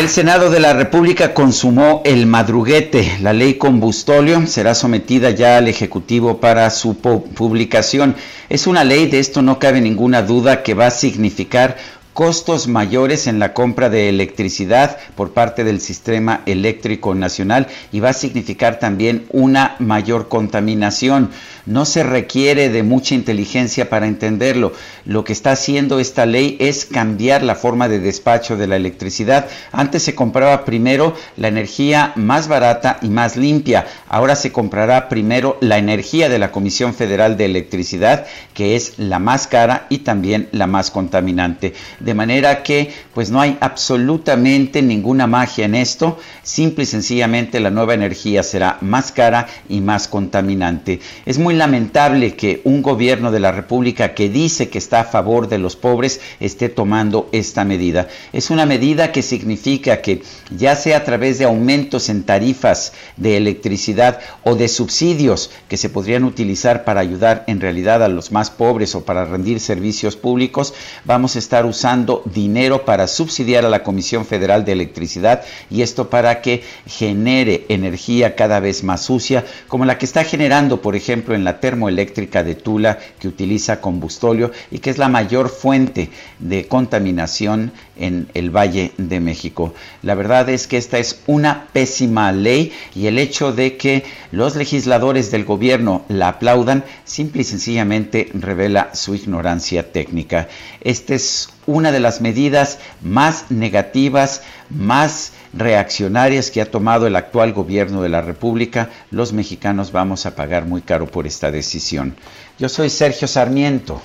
El Senado de la República consumó el madruguete. La ley combustóleo será sometida ya al Ejecutivo para su publicación. Es una ley, de esto no cabe ninguna duda, que va a significar costos mayores en la compra de electricidad por parte del sistema eléctrico nacional y va a significar también una mayor contaminación. No se requiere de mucha inteligencia para entenderlo. Lo que está haciendo esta ley es cambiar la forma de despacho de la electricidad. Antes se compraba primero la energía más barata y más limpia. Ahora se comprará primero la energía de la Comisión Federal de Electricidad, que es la más cara y también la más contaminante manera que pues no hay absolutamente ninguna magia en esto, simple y sencillamente la nueva energía será más cara y más contaminante. Es muy lamentable que un gobierno de la República que dice que está a favor de los pobres esté tomando esta medida. Es una medida que significa que ya sea a través de aumentos en tarifas de electricidad o de subsidios que se podrían utilizar para ayudar en realidad a los más pobres o para rendir servicios públicos, vamos a estar usando dinero para subsidiar a la Comisión Federal de Electricidad y esto para que genere energía cada vez más sucia, como la que está generando, por ejemplo, en la termoeléctrica de Tula, que utiliza combustóleo y que es la mayor fuente de contaminación en el Valle de México. La verdad es que esta es una pésima ley y el hecho de que los legisladores del gobierno la aplaudan simple y sencillamente revela su ignorancia técnica. Este es una de las medidas más negativas, más reaccionarias que ha tomado el actual gobierno de la República, los mexicanos vamos a pagar muy caro por esta decisión. Yo soy Sergio Sarmiento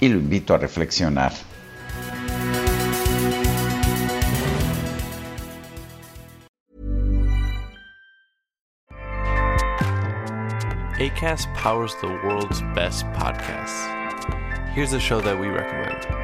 y lo invito a reflexionar. ACAST powers the world's best podcasts. Here's a show that we recommend.